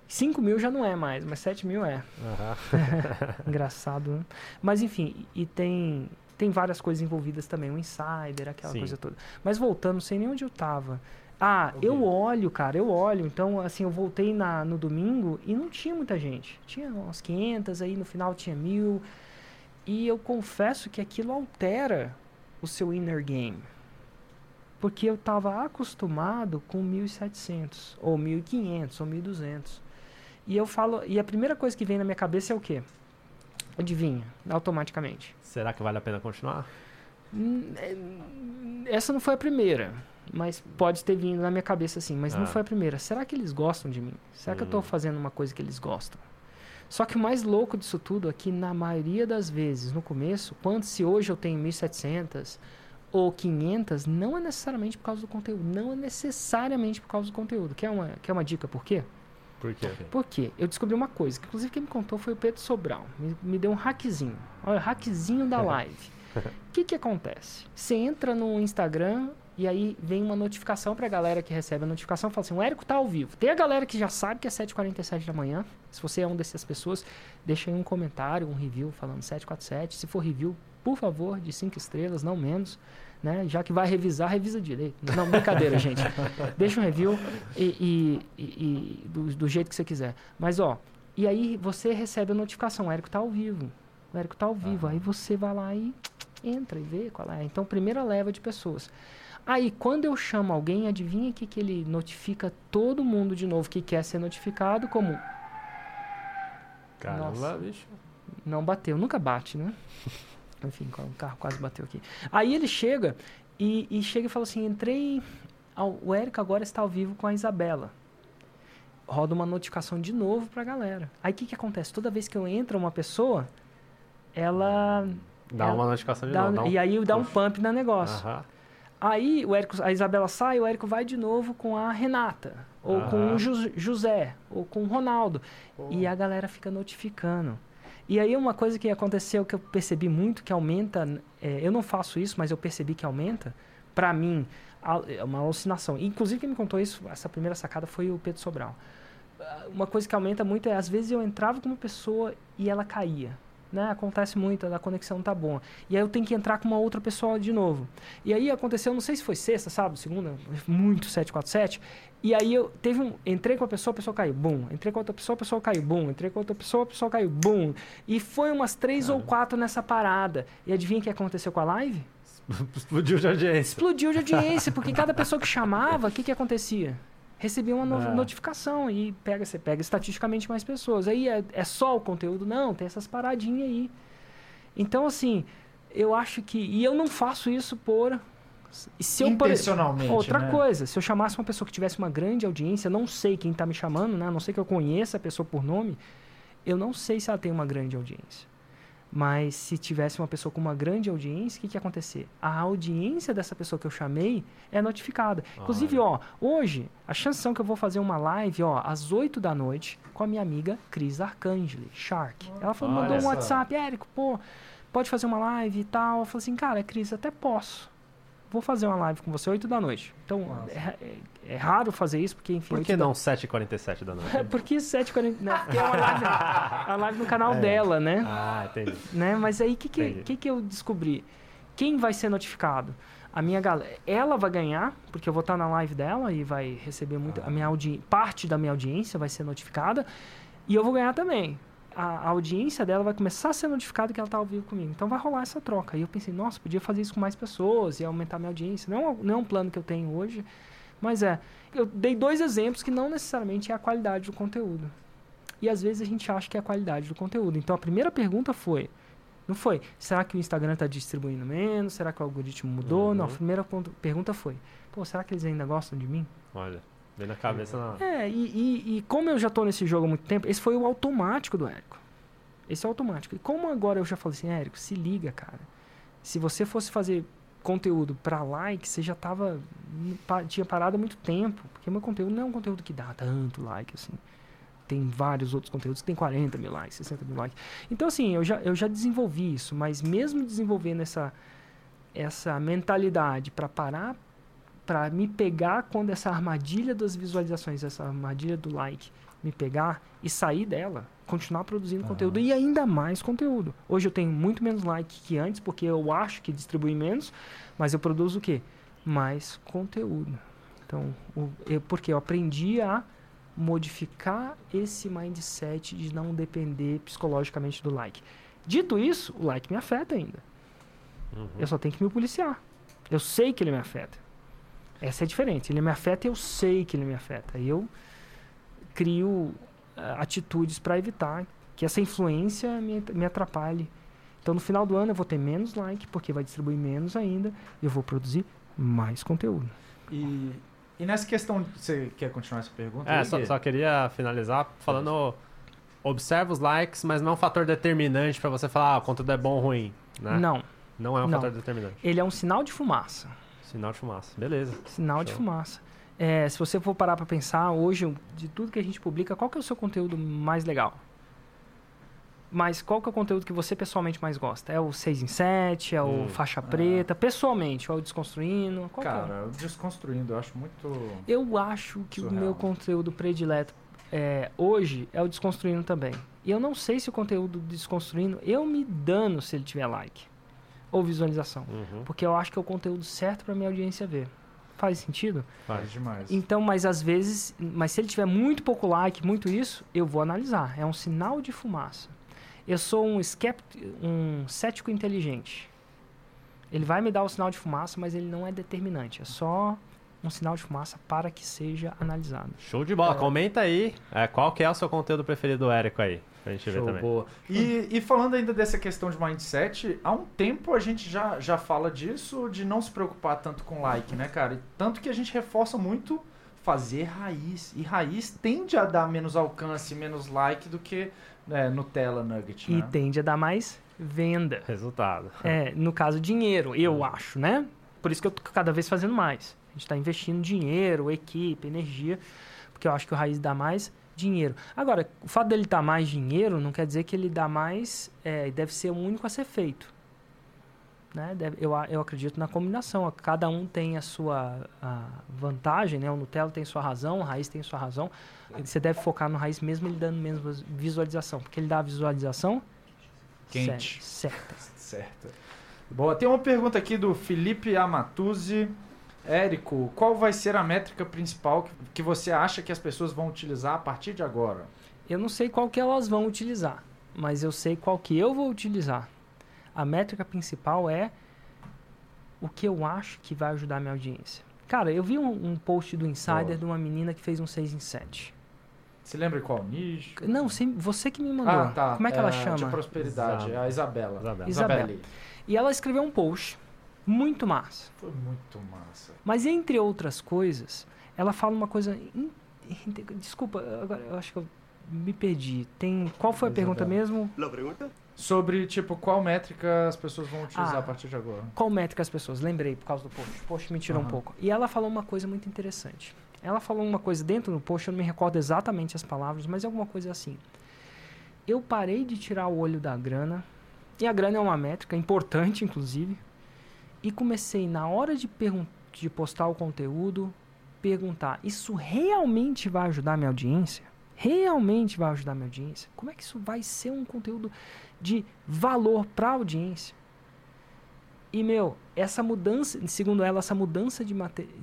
5 mil já não é mais, mas 7 mil é. Aham. Engraçado, né? Mas enfim, e tem, tem várias coisas envolvidas também, o insider, aquela Sim. coisa toda. Mas voltando, não sei nem onde eu tava. Ah, Ok. eu olho, cara, eu olho. Então, assim, eu voltei na, no domingo e não tinha muita gente. Tinha umas 500, aí no final tinha mil. E eu confesso que aquilo altera o seu inner game. Porque eu tava acostumado com 1.700, ou 1.500, ou 1.200. E eu falo, e a primeira coisa que vem na minha cabeça é o quê? Adivinha, automaticamente. Será que vale a pena continuar? Hum, é, Essa não foi a primeira, mas pode ter vindo na minha cabeça assim, mas não Ah. foi a primeira. Será que eles gostam de mim? Será que eu Hum. tô fazendo uma coisa que eles gostam? Só que o mais louco disso tudo é que na maioria das vezes, no começo, quando se hoje eu tenho 1.700 ou 500, não é necessariamente por causa do conteúdo, não é necessariamente por causa do conteúdo. Quer uma, quer uma dica por quê? Por quê? Por quê? Eu descobri uma coisa, que inclusive quem me contou foi o Pedro Sobral. Me, me deu um hackzinho. Olha, hackzinho da live. O que que acontece? Você entra no Instagram e aí vem uma notificação pra galera que recebe a notificação fala assim, o Érico tá ao vivo. Tem a galera que já sabe que é 7h47 da manhã. Se você é uma dessas pessoas, deixa aí um comentário, um review falando 747. Se for review, por favor, de 5 estrelas, não menos. Né? Já que vai revisar, revisa direito. Não, brincadeira, gente. Deixa um review e, e- e- e do, do jeito que você quiser. Mas, ó, e aí você recebe a notificação, o Érico tá ao vivo. O Érico tá ao vivo. Aí você vai lá e entra e vê qual é. Então, primeira leva de pessoas. Aí, quando eu chamo alguém, adivinha que, que ele notifica todo mundo de novo que quer ser notificado como Caramba, Nossa. bicho. não bateu. Nunca bate, né? Enfim, o carro quase bateu aqui. Aí ele chega e, e chega e fala assim: entrei. ao- o Érico agora está ao vivo com a Isabela. Roda uma notificação de novo pra galera. Aí o que, que acontece? Toda vez que eu entro uma pessoa, ela. Dá ela uma notificação de dá- novo. um- e aí dá um pump no negócio. Aham. Aí o Érico, a Isabela sai, o Érico vai de novo com a Renata, ou com o Ju- José, ou com o Ronaldo. E a galera fica notificando. E aí uma coisa que aconteceu que eu percebi muito que aumenta, é, eu não faço isso, mas eu percebi que aumenta, pra mim, é uma alucinação. Inclusive, quem me contou isso, essa primeira sacada, foi o Pedro Sobral. Ah, Uma coisa que aumenta muito é, às vezes, eu entrava com uma pessoa e ela caía. Né? Acontece muito, a conexão não tá boa. E aí eu tenho que entrar com uma outra pessoa de novo. E aí aconteceu, não sei se foi sexta, sábado, segunda, muito 747. E aí eu teve um. Entrei com a pessoa, a pessoa caiu, bum. Entrei com outra pessoa, a pessoa caiu, bum. Entrei com outra pessoa, a pessoa caiu, bum. E foi umas três ou quatro nessa parada. E adivinha o que aconteceu com a live? Explodiu de audiência. Explodiu de audiência, porque cada pessoa que chamava, o que, que acontecia? Recebia uma no- É. notificação e pega, você pega estatisticamente mais pessoas. Aí é, é só o conteúdo? Não, tem essas paradinhas aí. Então, assim, eu acho que. E eu não faço isso por. E Se eu, Intencionalmente, Outra né? coisa, se eu chamasse uma pessoa que tivesse uma grande audiência, eu não sei quem está me chamando, né? A não sei que eu conheça a pessoa por nome, eu não sei se ela tem uma grande audiência. Mas se tivesse uma pessoa com uma grande audiência, o que, que ia acontecer? A audiência dessa pessoa que eu chamei é notificada. Inclusive, ó, hoje, a chance são que eu vou fazer uma live, ó, às 8 da noite, com a minha amiga Cris Arcangeli, Shark. Ela falou, Olha mandou um só. WhatsApp, Érico, pô, pode fazer uma live e tal. Eu falei assim, cara, Cris, até posso. Vou fazer uma live com você 8 da noite. Então, é, é- é raro fazer isso, porque, enfim... Por 8 que da- não 7h47 da noite? É porque 7h40... Né? Porque é uma live, a live no canal dela, né? Ah, entendi. né? Mas aí o que, que, que, que eu descobri? Quem vai ser notificado? A minha galera. Ela vai ganhar, porque eu vou estar na live dela e vai receber muito. A minha audi... Parte da minha audiência vai ser notificada. E eu vou ganhar também. A, a audiência dela vai começar a ser notificada que ela está ao vivo comigo. Então vai rolar essa troca. E eu pensei, nossa, podia fazer isso com mais pessoas e aumentar minha audiência. Não, é um- não é um plano que eu tenho hoje, mas é. Eu dei dois exemplos que não necessariamente é a qualidade do conteúdo. E às vezes a gente acha que é a qualidade do conteúdo. Então a primeira pergunta foi: não foi, será que o Instagram está distribuindo menos? Será que o algoritmo mudou? Uhum. Não, a primeira ponto- pergunta foi: pô, será que eles ainda gostam de mim? Olha, vem na cabeça na... É, e, e- e como eu já tô nesse jogo há muito tempo, esse foi o automático do Érico. Esse é automático. E como agora eu já falei assim, Érico, se liga, cara. Se você fosse fazer conteúdo para like, você já tava pa- tinha parado há muito tempo, porque meu conteúdo não é um conteúdo que dá tanto like assim. Tem vários outros conteúdos que tem 40 mil likes, 60 mil likes. Então, assim, eu já, eu já desenvolvi isso, mas mesmo desenvolvendo essa, essa mentalidade para parar, para me pegar quando essa armadilha das visualizações, essa armadilha do like, me pegar e sair dela, continuar produzindo conteúdo e ainda mais conteúdo. Hoje eu tenho muito menos like que antes, porque eu acho que distribui menos, mas eu produzo o quê? Mais conteúdo. Então, o, eu, porque eu aprendi a modificar esse mindset de não depender psicologicamente do like. Dito isso, o like me afeta ainda. Uhum. Eu só tenho que me policiar. Eu sei que ele me afeta. Essa é a diferença. Ele me afeta e eu sei que ele me afeta. E eu crio ah, atitudes para evitar que essa influência me, me atrapalhe. Então, no final do ano, eu vou ter menos like, porque vai distribuir menos ainda. E eu vou produzir mais conteúdo. E, e nessa questão, você quer continuar essa pergunta? É, só, só queria finalizar falando. Observa os likes, mas não é um fator determinante pra você falar, ah, o conteúdo é bom ou ruim. Né? Não. Não é um Não. fator determinante. Ele é um sinal de fumaça. Sinal de fumaça. Beleza. Sinal de Show. fumaça. É, se você for parar para pensar, hoje, de tudo que a gente publica, qual que é o seu conteúdo mais legal? Mas qual que é o conteúdo que você pessoalmente mais gosta? É o 6 em 7? É o Hum. faixa preta? Pessoalmente, ou é o desconstruindo? Qual é? Cara, o desconstruindo, eu acho muito. Eu acho que o Surreal. meu conteúdo predileto é, hoje é o desconstruindo também. E eu não sei se o conteúdo desconstruindo, eu me dano se ele tiver like ou visualização. Uhum. Porque eu acho que é o conteúdo certo para minha audiência ver. Faz sentido? Faz demais. Então, mas às vezes, mas se ele tiver muito pouco like, muito isso, eu vou analisar. É um sinal de fumaça. Eu sou um escéptico, um cético inteligente. Ele vai me dar o sinal de fumaça, mas ele não é determinante. É só um sinal de fumaça para que seja analisado. Show de bola. Comenta aí é, qual que é o seu conteúdo preferido do Érico aí. Pra gente ver Show, também. boa. E, e falando ainda dessa questão de mindset, há um tempo a gente já, já fala disso, de não se preocupar tanto com like, né, cara? E Tanto que a gente reforça muito fazer raiz. E raiz tende a dar menos alcance, menos like do que é, Nutella Nugget, E né? tende a dar mais venda. Resultado. É, no caso, dinheiro, eu acho, né? Por isso que eu tô cada vez fazendo mais. A gente está investindo dinheiro, equipe, energia, porque eu acho que o Raiz dá mais dinheiro. Agora, o fato dele dar mais dinheiro não quer dizer que ele dá mais, é, deve ser o único a ser feito. Né? Deve- eu, eu acredito na combinação. Cada um tem a sua a vantagem, né? O Nutella tem sua razão, o Raiz tem sua razão. Você deve focar no Raiz mesmo ele dando menos visualização, porque ele dá a visualização Quente. cer- certa. Boa, tem uma pergunta aqui do Felipe Amatuzzi. Érico, qual vai ser a métrica principal que, que você acha que as pessoas vão utilizar a partir de agora? Eu não sei qual que elas vão utilizar, mas eu sei qual que eu vou utilizar. A métrica principal é o que eu acho que vai ajudar a minha audiência. Cara, eu vi um, um post do Insider Boa. de uma menina que fez um 6 em 7. Você lembra qual nicho? Não, você, você que me mandou. Ah, tá. Como é que ela De chama? prosperidade, Isabela. a Isabela. Isabela. Isabela. E ela escreveu um post muito massa. Foi muito massa. Mas entre outras coisas, ela fala uma coisa. in- Desculpa, agora eu acho que eu me perdi. Tem. Qual foi a pergunta Isabela. mesmo? ¿La pregunta? Sobre, tipo, qual métrica as pessoas vão utilizar Ah. a partir de agora? Qual métrica as pessoas? Lembrei por causa do post. O post me tirou um Aham. pouco. E ela falou uma coisa muito interessante. Ela falou uma coisa dentro do post, eu não me recordo exatamente as palavras, mas é alguma coisa assim. Eu parei de tirar o olho da grana, e a grana é uma métrica importante, inclusive, e comecei, na hora de, de postar o conteúdo, perguntar: isso realmente vai ajudar minha audiência? Realmente vai ajudar minha audiência? Como é que isso vai ser um conteúdo de valor para a audiência? E, meu, essa mudança, segundo ela, essa mudança de,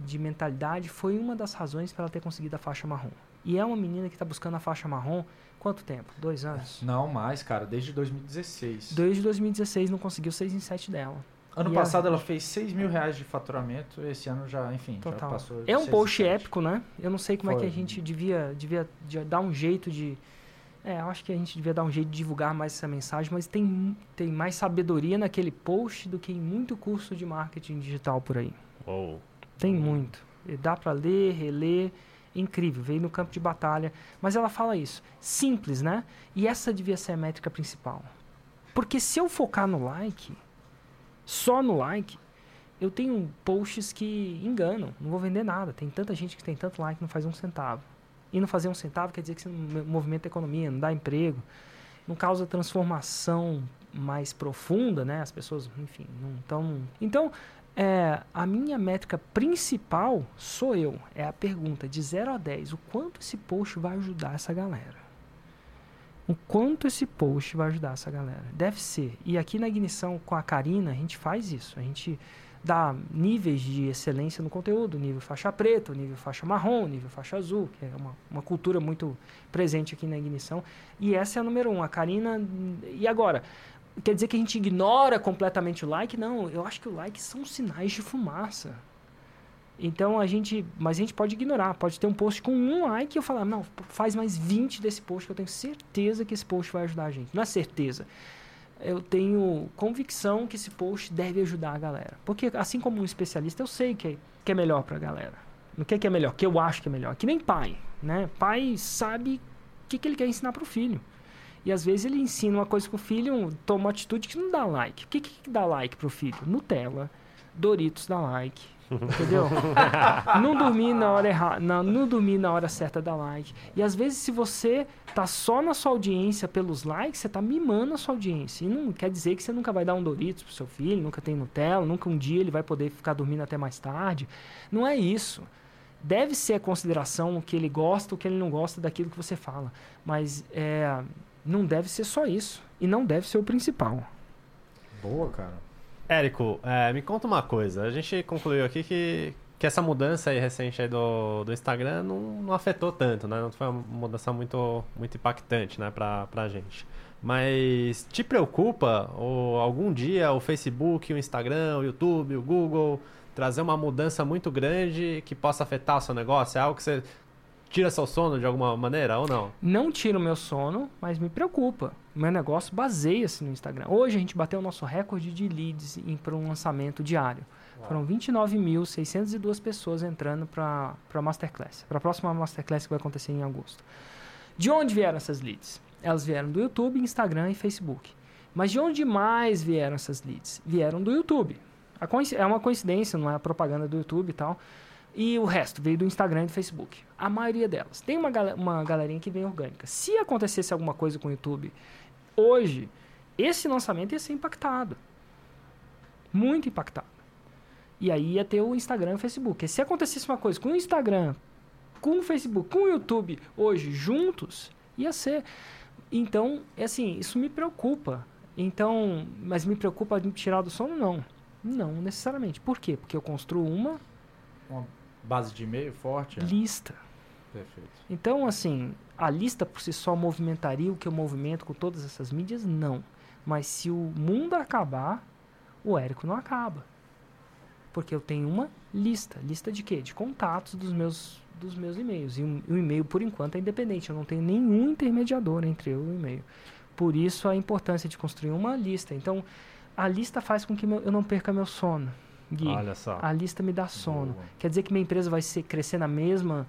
de mentalidade foi uma das razões para ela ter conseguido a faixa marrom. E é uma menina que está buscando a faixa marrom quanto tempo? Dois anos? Não mais, cara, desde 2016. Desde 2016 não conseguiu 6 em 7 dela. Ano E a- passado ela fez 6 mil reais de faturamento, esse ano já, enfim, já Total. passou. de É um 6 post épico, né? Eu não sei como é que Foi. a gente devia, devia de- dar um jeito de. É, eu acho que a gente devia dar um jeito de divulgar mais essa mensagem, mas tem, tem mais sabedoria naquele post do que em muito curso de marketing digital por aí. Uou. Tem muito. E dá pra ler, reler. Incrível, veio no campo de batalha. Mas ela fala isso. Simples, né? E essa devia ser a métrica principal. Porque se eu focar no like, só no like, eu tenho posts que enganam. Não vou vender nada. Tem tanta gente que tem tanto like que não faz um centavo. E não fazer um centavo quer dizer que você não movimenta a economia, não dá emprego, não causa transformação mais profunda, né? As pessoas, enfim, não estão. Então, é, a minha métrica principal sou eu. É a pergunta de 0 a 10. O quanto esse post vai ajudar essa galera? O quanto esse post vai ajudar essa galera? Deve ser. E aqui na Ignição com a Karina, a gente faz isso. A gente dá níveis de excelência no conteúdo. Nível faixa preta, nível faixa marrom, nível faixa azul. Que é uma, uma cultura muito presente aqui na Ignição. E essa é a número um. A Karina... E agora... Quer dizer que a gente ignora completamente o like? Não, eu acho que o like são sinais de fumaça. Então a gente. Mas a gente pode ignorar. Pode ter um post com um like e eu falar, não, faz mais 20 desse post que eu tenho certeza que esse post vai ajudar a gente. Não é certeza. Eu tenho convicção que esse post deve ajudar a galera. Porque assim como um especialista, eu sei que é, que é melhor pra galera. No que, que é melhor? Que eu acho que é melhor. Que nem pai, né? Pai sabe o que, que ele quer ensinar pro filho. E às vezes ele ensina uma coisa pro filho, toma uma atitude que não dá like. O que, que dá like pro filho? Nutella, Doritos dá like. Entendeu? não dormir na hora errada, não, não dormir na hora certa dá like. E às vezes se você tá só na sua audiência pelos likes, você tá mimando a sua audiência. E não quer dizer que você nunca vai dar um Doritos pro seu filho, nunca tem Nutella, nunca um dia ele vai poder ficar dormindo até mais tarde. Não é isso. Deve ser a consideração o que ele gosta, o que ele não gosta daquilo que você fala. Mas é, não deve ser só isso. E não deve ser o principal. Boa, cara. Érico, é, me conta uma coisa. A gente concluiu aqui que, que essa mudança aí recente aí do, do Instagram não, não afetou tanto, né? Não foi uma mudança muito, muito impactante, né, pra, pra gente. Mas te preocupa ou algum dia o Facebook, o Instagram, o YouTube, o Google trazer uma mudança muito grande que possa afetar o seu negócio? É algo que você tira seu sono de alguma maneira ou não? Não tira o meu sono, mas me preocupa. Meu negócio baseia-se no Instagram. Hoje a gente bateu o nosso recorde de leads para um lançamento diário. Foram 29.602 pessoas entrando para a Masterclass. Para a próxima Masterclass que vai acontecer em agosto. De onde vieram essas leads? Elas vieram do YouTube, Instagram e Facebook. Mas de onde mais vieram essas leads? Vieram do YouTube. É uma coincidência, não é a propaganda do YouTube e tal. E o resto veio do Instagram e do Facebook. A maioria delas. Tem uma, gale- uma galerinha que vem orgânica. Se acontecesse alguma coisa com o YouTube hoje, esse lançamento ia ser impactado. Muito impactado. E aí ia ter o Instagram e o Facebook. E se acontecesse uma coisa com o Instagram, com o Facebook, com o YouTube, hoje, juntos, ia ser. Então, é assim, isso me preocupa. Então, mas me preocupa me tirar do sono? Não. Não necessariamente. Por quê? Porque eu construo Uma base de e-mail forte? é? lista. Perfeito. Então, assim, a lista por si só movimentaria o que eu movimento com todas essas mídias? Não. Mas se o mundo acabar, o Érico não acaba. Porque eu tenho uma lista. Lista de quê? De contatos dos meus, dos meus e-mails. E o e-mail, por enquanto, é independente. Eu não tenho nenhum intermediador entre eu e o e-mail. Por isso, a importância de construir uma lista. Então, a lista faz com que eu não perca meu sono. Gui, Olha só. a lista me dá sono. Boa. Quer dizer que minha empresa vai ser, crescer na mesma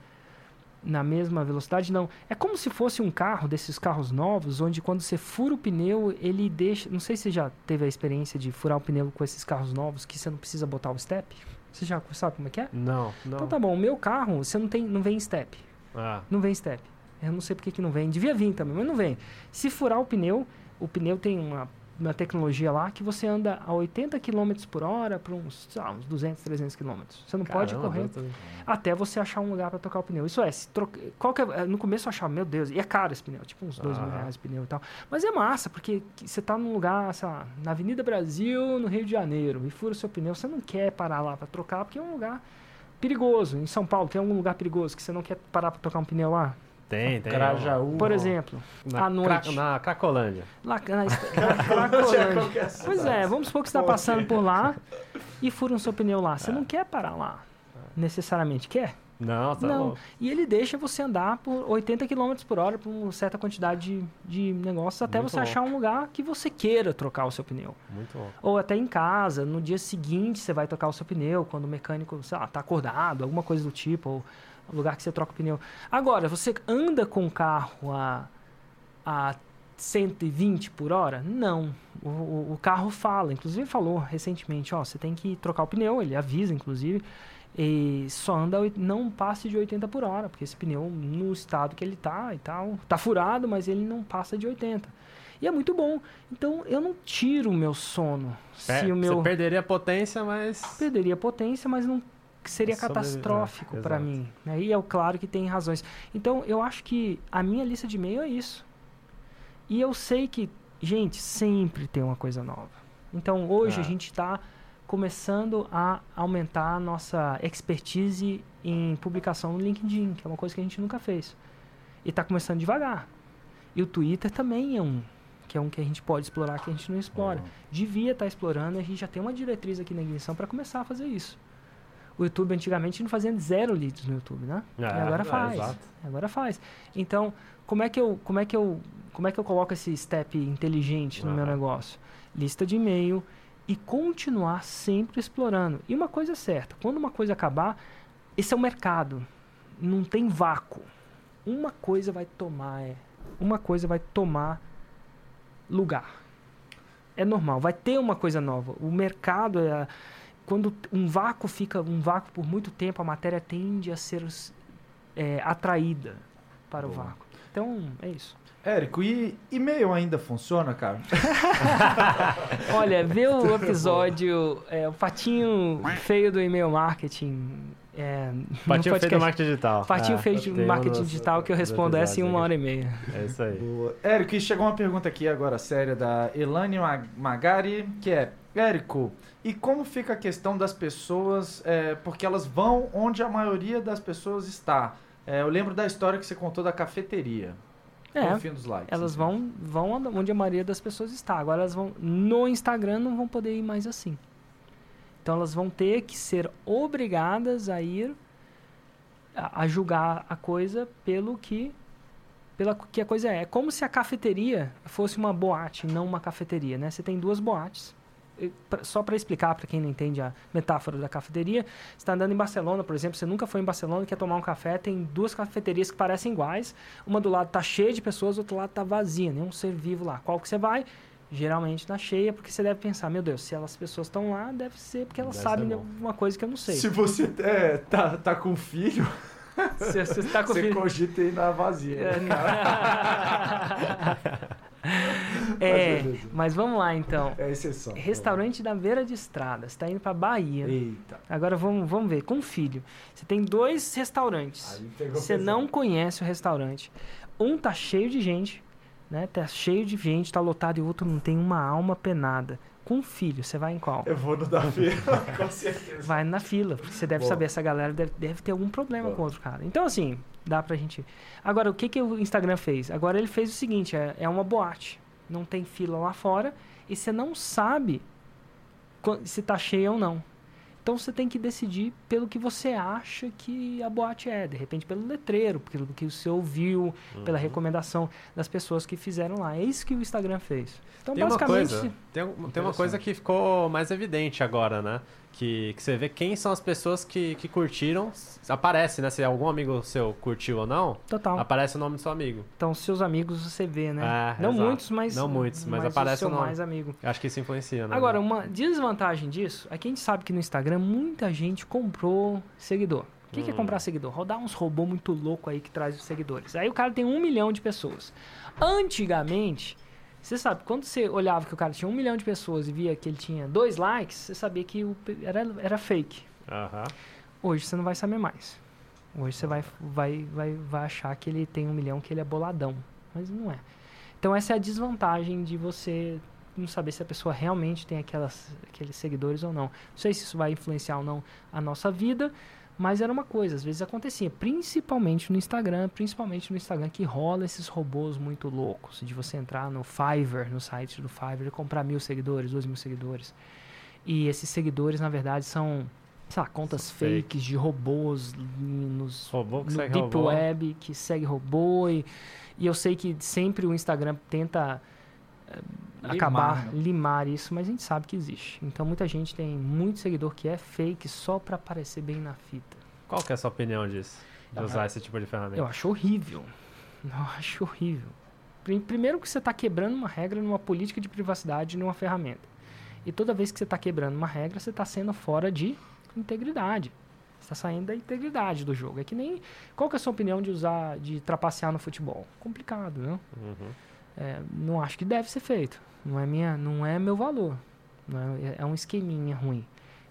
na mesma velocidade? Não. É como se fosse um carro desses carros novos, onde quando você fura o pneu, ele deixa. Não sei se você já teve a experiência de furar o pneu com esses carros novos que você não precisa botar o step. Você já sabe como é que é? Não, não. Então tá bom, o meu carro, você não tem, não vem step. Ah, Não vem step. Eu não sei porque que não vem. Devia vir também, mas não vem. Se furar o pneu, o pneu tem uma, uma tecnologia lá que você anda a 80 km por hora para uns, lá, uns 200, 300 km. Você não pode caramba, correr eu tô- até você achar um lugar para trocar o pneu. Isso é, se troca, qual que é, no começo eu achava, meu Deus, e é caro esse pneu, tipo uns dois mil Ah. reais o pneu e tal. Mas é massa, porque que- você tá num lugar, sei lá, na Avenida Brasil, no Rio de Janeiro, e fura o seu pneu, você não quer parar lá para trocar, porque é um lugar perigoso. Em São Paulo tem algum lugar perigoso que você não quer parar para trocar um pneu lá? Tem, tem. Grajaú. Por exemplo, Na, à noite. Cra- na Cracolândia. lá na, na Cracolândia. Pois é, vamos supor que você está passando por lá e fura um seu pneu lá. Você não quer parar lá, necessariamente. Quer? Não, tá Não. bom. E ele deixa você andar por 80 km por hora por uma certa quantidade de, de negócios até Muito você bom. achar um lugar que você queira trocar o seu pneu. Muito bom. Ou até em casa, no dia seguinte você vai trocar o seu pneu, quando o mecânico, sei lá, tá acordado, alguma coisa do tipo, ou lugar que você troca o pneu. Agora, você anda com o carro a, a 120 por hora? Não. O, o, carro fala, inclusive falou recentemente, ó, você tem que trocar o pneu, ele avisa, inclusive, e só anda, não passe de 80 por hora, porque esse pneu, no estado que ele tá e tal, tá furado, mas ele não passa de 80. E é muito bom. Então, eu não tiro o meu sono. Per- se o meu Você perderia potência, mas. perderia potência, mas não seria Sobreviver, catastrófico é, para mim. né? E é claro que tem razões. Então, eu acho que a minha lista de e-mail é isso. E eu sei que, gente, sempre tem uma coisa nova. Então, hoje Ah. a gente está começando a aumentar a nossa expertise em publicação no LinkedIn, que é uma coisa que a gente nunca fez. E está começando devagar. E o Twitter também é um, que é um que a gente pode explorar que a gente não explora. Devia estar explorando, e a gente já tem uma diretriz aqui na ignição para começar a fazer isso. O YouTube antigamente não fazia zero leads no YouTube, né? É, agora é, faz. exato. Agora faz. Então, como é que eu, como é que eu, como é que eu coloco esse step inteligente no meu Aham. negócio? Lista de e-mail e continuar sempre explorando. E uma coisa é certa, quando uma coisa acabar, esse é o mercado. Não tem vácuo. Uma coisa vai tomar, é, uma coisa vai tomar lugar. É normal, vai ter uma coisa nova. O mercado é quando um vácuo fica um vácuo por muito tempo, a matéria tende a ser é, atraída para o Boa. vácuo. Então, é isso. Érico, e e-mail ainda funciona, cara? Olha, vê o episódio, é, o patinho feio do e-mail marketing. É, Patinho feio do marketing digital. Patinho É, feio um marketing digital que eu respondo essa em uma hora e meia. É isso aí. Boa. Érico, e chegou uma pergunta aqui agora séria da Elane Mag- Magari, que é, Érico, e como fica a questão das pessoas, é, porque elas vão onde a maioria das pessoas está? É, eu lembro da história que você contou da cafeteria. É, likes. elas assim. vão, vão onde- onde a maioria das pessoas está. Agora elas vão no Instagram não vão poder ir mais assim. Então elas vão ter que ser obrigadas a ir a, a julgar a coisa pelo que pela que a coisa é. É como se a cafeteria fosse uma boate, não uma cafeteria, né? Você tem duas boates. E pra- Só para explicar para quem não entende a metáfora da cafeteria, você está andando em Barcelona, por exemplo, você nunca foi em Barcelona, quer tomar um café, tem duas cafeterias que parecem iguais, uma do lado tá cheia de pessoas, do outro lado tá vazia, nenhum ser vivo lá. Qual que você vai? Geralmente na cheia, porque você deve pensar, meu Deus, se elas pessoas estão lá, deve ser porque elas Deve sabem alguma coisa que eu não sei. Se você é, tá, tá com filho, Se você tá com você filho- cogita ir na vazia. É, não. É, mas vamos lá então. É exceção. Restaurante da beira de estrada. Você tá indo pra Bahia. Eita. Agora vamos, vamos ver, com filho. Você tem dois restaurantes. Você pesado. não conhece o restaurante. Um tá cheio de gente, né? Tá cheio de gente, tá lotado, e o outro não tem uma alma penada. Com filho, você vai em qual? Eu vou no da feira, com certeza. Vai na fila, porque você deve saber, essa galera deve, deve ter algum problema Boa. com o outro cara. Então, assim, dá pra gente. Agora, o que, que o Instagram fez? Agora ele fez o seguinte: é, é uma boate. Não tem fila lá fora e você não sabe se tá cheia ou não. Então você tem que decidir pelo que você acha que a boate é. De repente, pelo letreiro, pelo que você ouviu, pela Uhum. recomendação das pessoas que fizeram lá. É isso que o Instagram fez. Então, Tem uma basicamente. coisa, tem, tem uma coisa que ficou mais evidente agora, né? Que, que você vê quem são as pessoas que, que curtiram. Aparece, né? Se algum amigo seu curtiu ou não, Total. aparece o nome do seu amigo. Então, seus amigos você vê, né? É, não exato. muitos, mas. Não muitos, mas o aparece seu o nome. mais amigo. Eu acho que isso influencia, né? Agora, uma desvantagem disso é que a gente sabe que no Instagram muita gente comprou seguidor. O que, que é Hum. comprar seguidor? Rodar uns robôs muito loucos aí que traz os seguidores. Aí o cara tem um milhão de pessoas. Antigamente, você sabe, quando você olhava que o cara tinha um milhão de pessoas e via que ele tinha dois likes, você sabia que o, era, era fake. Aham. Hoje você não vai saber mais. Hoje você vai, vai, vai, vai achar que ele tem um milhão, que ele é boladão. Mas não é. Então essa é a desvantagem de você não saber se a pessoa realmente tem aquelas, aqueles seguidores ou não. Não sei se isso vai influenciar ou não a nossa vida, mas era uma coisa, às vezes acontecia, principalmente no Instagram, principalmente no Instagram que rola esses robôs muito loucos, de você entrar no Fiverr, no site do Fiverr e comprar mil seguidores, dois mil seguidores. E esses seguidores, na verdade, são, sei lá, contas fake. fakes de robôs nos Robô que no Deep robô. Web, que segue robô. E, e eu sei que sempre o Instagram tenta eh, Limar, acabar, né? limar isso, mas a gente sabe que existe. Então muita gente tem muito seguidor que é fake só pra aparecer bem na fita. Qual que é a sua opinião disso? De Ah, usar esse tipo de ferramenta? Eu acho horrível. Eu acho horrível. Prim- Primeiro que você está quebrando uma regra numa política de privacidade numa ferramenta. E toda vez que você está quebrando uma regra, você está sendo fora de integridade. Você está saindo da integridade do jogo. É que nem. Qual que é a sua opinião de usar, de trapacear no futebol? Complicado, né? Uhum. É, não acho que deve ser feito. Não é, minha, não é meu valor. Não é, é um esqueminha ruim.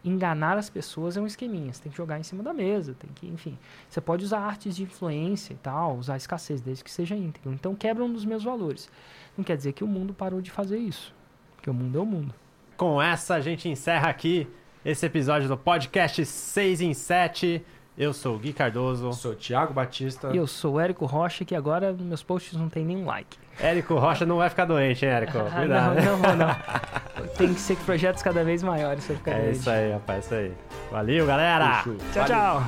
Enganar as pessoas é um esqueminha. Você tem que jogar em cima da mesa. Tem que, enfim. Você pode usar artes de influência e tal, usar escassez, desde que seja íntegro. Então quebra um dos meus valores. Não quer dizer que o mundo parou de fazer isso. Porque o mundo é o mundo. Com essa, a gente encerra aqui esse episódio do podcast 6 em 7. Eu sou o Gui Cardoso. Eu sou o Thiago Batista. E eu sou o Érico Rocha, que agora meus posts não tem nenhum like. Érico Rocha não vai ficar doente, hein, Érico? Ah, Cuidado. não, não, não. Tem que ser projetos cada vez maiores pra ficar É doente. isso aí, rapaz, é isso aí. Valeu, galera! Tchau, Valeu. tchau.